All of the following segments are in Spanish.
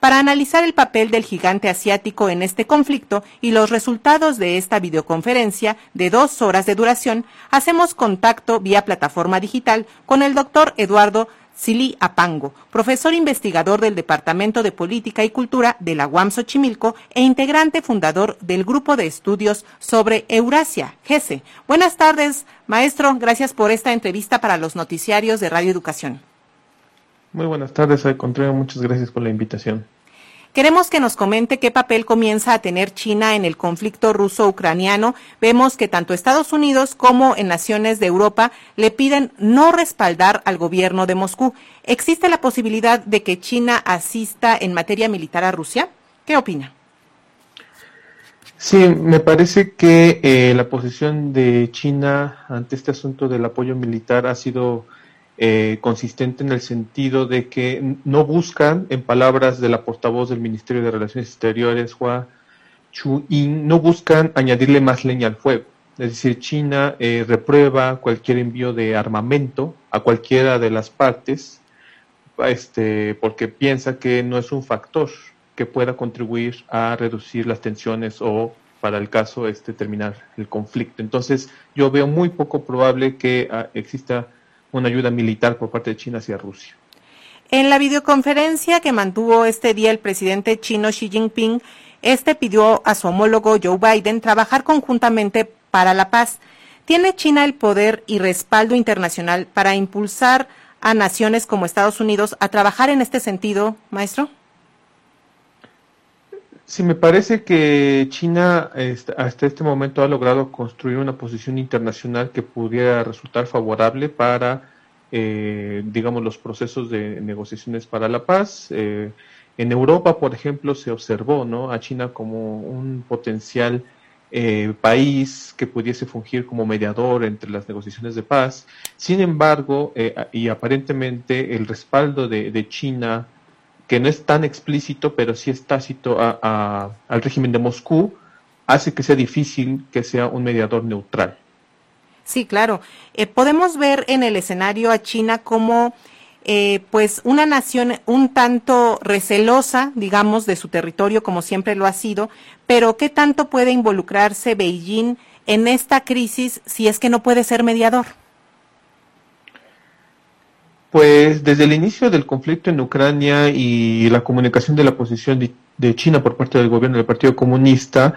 para analizar el papel del gigante asiático en este conflicto y los resultados de esta videoconferencia de dos horas de duración, hacemos contacto vía plataforma digital con el doctor Eduardo Sili Apango, profesor investigador del Departamento de Política y Cultura de la UAM Xochimilco e integrante fundador del Grupo de Estudios sobre Eurasia, GESE. Buenas tardes, maestro. Gracias por esta entrevista para los noticiarios de Radio Educación. Muy buenas tardes, al contrario, muchas gracias por la invitación. Queremos que nos comente qué papel comienza a tener China en el conflicto ruso-ucraniano. Vemos que tanto Estados Unidos como en naciones de Europa le piden no respaldar al gobierno de Moscú. ¿Existe la posibilidad de que China asista en materia militar a Rusia? ¿Qué opina? Sí, me parece que eh, la posición de China ante este asunto del apoyo militar ha sido eh, consistente en el sentido de que no buscan, en palabras de la portavoz del Ministerio de Relaciones Exteriores, Hua Chuyin, no buscan añadirle más leña al fuego. Es decir, China eh, reprueba cualquier envío de armamento a cualquiera de las partes, este, porque piensa que no es un factor que pueda contribuir a reducir las tensiones o, para el caso, este, terminar el conflicto. Entonces, yo veo muy poco probable que ah, exista una ayuda militar por parte de China hacia Rusia. En la videoconferencia que mantuvo este día el presidente chino Xi Jinping, este pidió a su homólogo Joe Biden trabajar conjuntamente para la paz. ¿Tiene China el poder y respaldo internacional para impulsar a naciones como Estados Unidos a trabajar en este sentido, maestro? Sí, me parece que China este, hasta este momento ha logrado construir una posición internacional que pudiera resultar favorable para, eh, digamos, los procesos de negociaciones para la paz. Eh, en Europa, por ejemplo, se observó ¿no? a China como un potencial eh, país que pudiese fungir como mediador entre las negociaciones de paz. Sin embargo, y aparentemente el respaldo de China que no es tan explícito, pero sí es tácito al régimen de Moscú, hace que sea difícil que sea un mediador neutral. Sí, claro. Eh, podemos ver en el escenario a China como eh, pues una nación un tanto recelosa, digamos, de su territorio, como siempre lo ha sido, pero ¿qué tanto puede involucrarse Beijing en esta crisis si es que no puede ser mediador? Pues desde el inicio del conflicto en Ucrania y la comunicación de la posición de, China por parte del gobierno del Partido Comunista,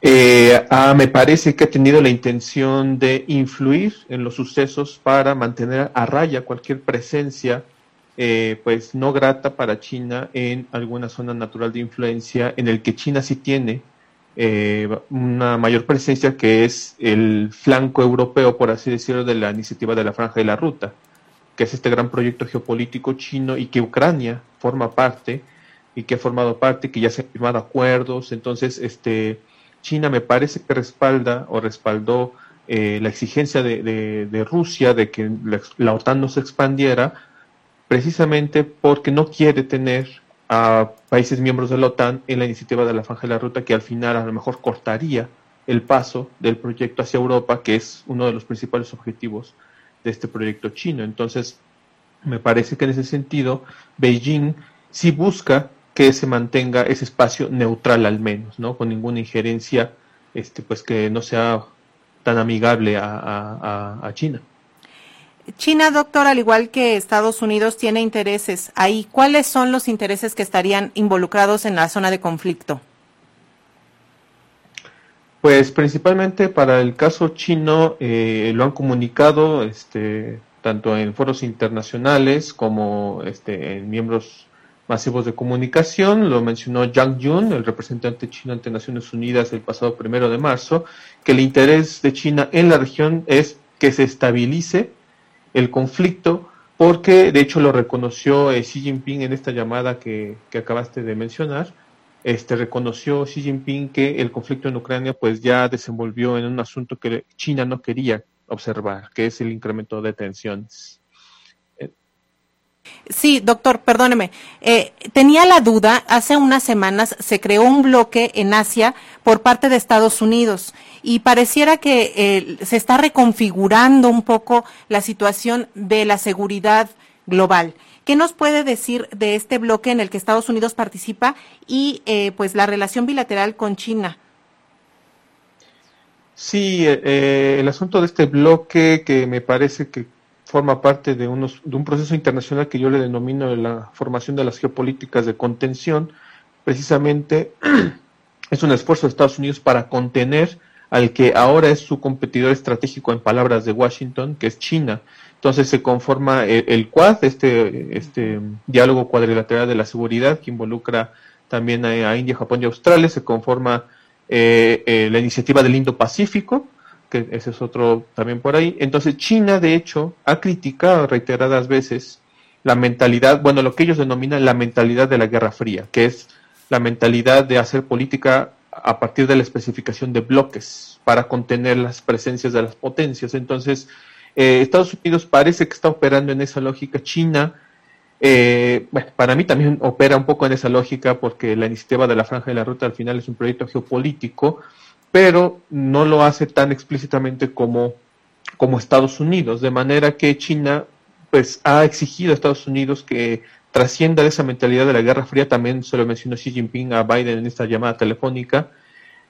eh, ah, me parece que ha tenido la intención de influir en los sucesos para mantener a raya cualquier presencia eh, pues no grata para China en alguna zona natural de influencia en el que China sí tiene eh, una mayor presencia que es el flanco europeo, por así decirlo, de la iniciativa de la Franja de la Ruta que es este gran proyecto geopolítico chino y que Ucrania forma parte y que ha formado parte, que ya se han firmado acuerdos. Entonces, este, China me parece que respalda o respaldó eh, la exigencia de, Rusia de que la, OTAN no se expandiera, precisamente porque no quiere tener a países miembros de la OTAN en la iniciativa de la Franja de la Ruta, que al final a lo mejor cortaría el paso del proyecto hacia Europa, que es uno de los principales objetivos de este proyecto chino. Entonces, me parece que en ese sentido, Beijing sí busca que se mantenga ese espacio neutral al menos, ¿no? Con ninguna injerencia, este, pues que no sea tan amigable a, a China. China, doctor, al igual que Estados Unidos, tiene intereses ahí. ¿Cuáles son los intereses que estarían involucrados en la zona de conflicto? Pues principalmente para el caso chino eh, lo han comunicado este, tanto en foros internacionales como este, en miembros masivos de comunicación. Lo mencionó Zhang Yun, el representante chino ante Naciones Unidas el pasado primero de marzo, que el interés de China en la región es que se estabilice el conflicto, porque de hecho lo reconoció eh, Xi Jinping en esta llamada que acabaste de mencionar este, reconoció Xi Jinping que el conflicto en Ucrania pues ya desenvolvió en un asunto que China no quería observar, que es el incremento de tensiones. Sí, doctor, perdóneme. Eh, tenía la duda, hace unas semanas se creó un bloque en Asia por parte de Estados Unidos y pareciera que eh, se está reconfigurando un poco la situación de la seguridad global. ¿Qué nos puede decir de este bloque en el que Estados Unidos participa y eh, pues la relación bilateral con China? Sí, eh, el asunto de este bloque que me parece que forma parte de, unos, de un proceso internacional que yo le denomino la formación de las geopolíticas de contención, precisamente es un esfuerzo de Estados Unidos para contener al que ahora es su competidor estratégico en palabras de Washington, que es China. Entonces se conforma el, Quad, este, este diálogo cuadrilateral de la seguridad que involucra también a, India, Japón y Australia, se conforma eh, eh, la iniciativa del Indo-Pacífico, que ese es otro también por ahí. Entonces China, de hecho, ha criticado reiteradas veces la mentalidad, bueno, lo que ellos denominan la mentalidad de la Guerra Fría, que es la mentalidad de hacer política a partir de la especificación de bloques para contener las presencias de las potencias. Entonces, eh, Estados Unidos parece que está operando en esa lógica. China, eh, bueno, para mí también opera un poco en esa lógica porque la iniciativa de la Franja de la Ruta al final es un proyecto geopolítico, pero no lo hace tan explícitamente como, como Estados Unidos, de manera que China pues ha exigido a Estados Unidos que trascienda de esa mentalidad de la Guerra Fría, también se lo mencionó Xi Jinping a Biden en esta llamada telefónica,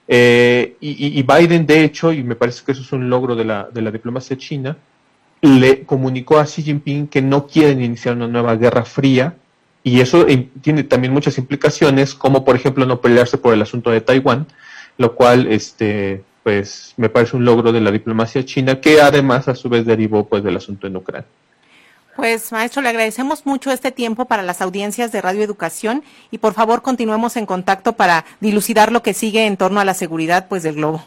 eh, y, Biden, de hecho, y me parece que eso es un logro de la, de la diplomacia china, le comunicó a Xi Jinping que no quieren iniciar una nueva guerra fría, y eso tiene también muchas implicaciones, como por ejemplo no pelearse por el asunto de Taiwán, lo cual este pues me parece un logro de la diplomacia china que además a su vez derivó pues del asunto en Ucrania. Pues maestro, le agradecemos mucho este tiempo para las audiencias de Radio Educación y por favor continuemos en contacto para dilucidar lo que sigue en torno a la seguridad pues del globo.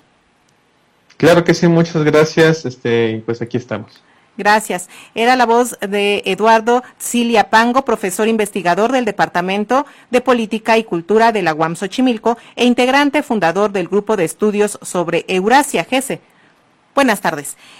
Claro que sí, muchas gracias, este, pues aquí estamos. Gracias. Era la voz de Eduardo Cilia Pango, profesor investigador del Departamento de Política y Cultura de la UAM Xochimilco e integrante fundador del Grupo de Estudios sobre Eurasia, GESE. Buenas tardes.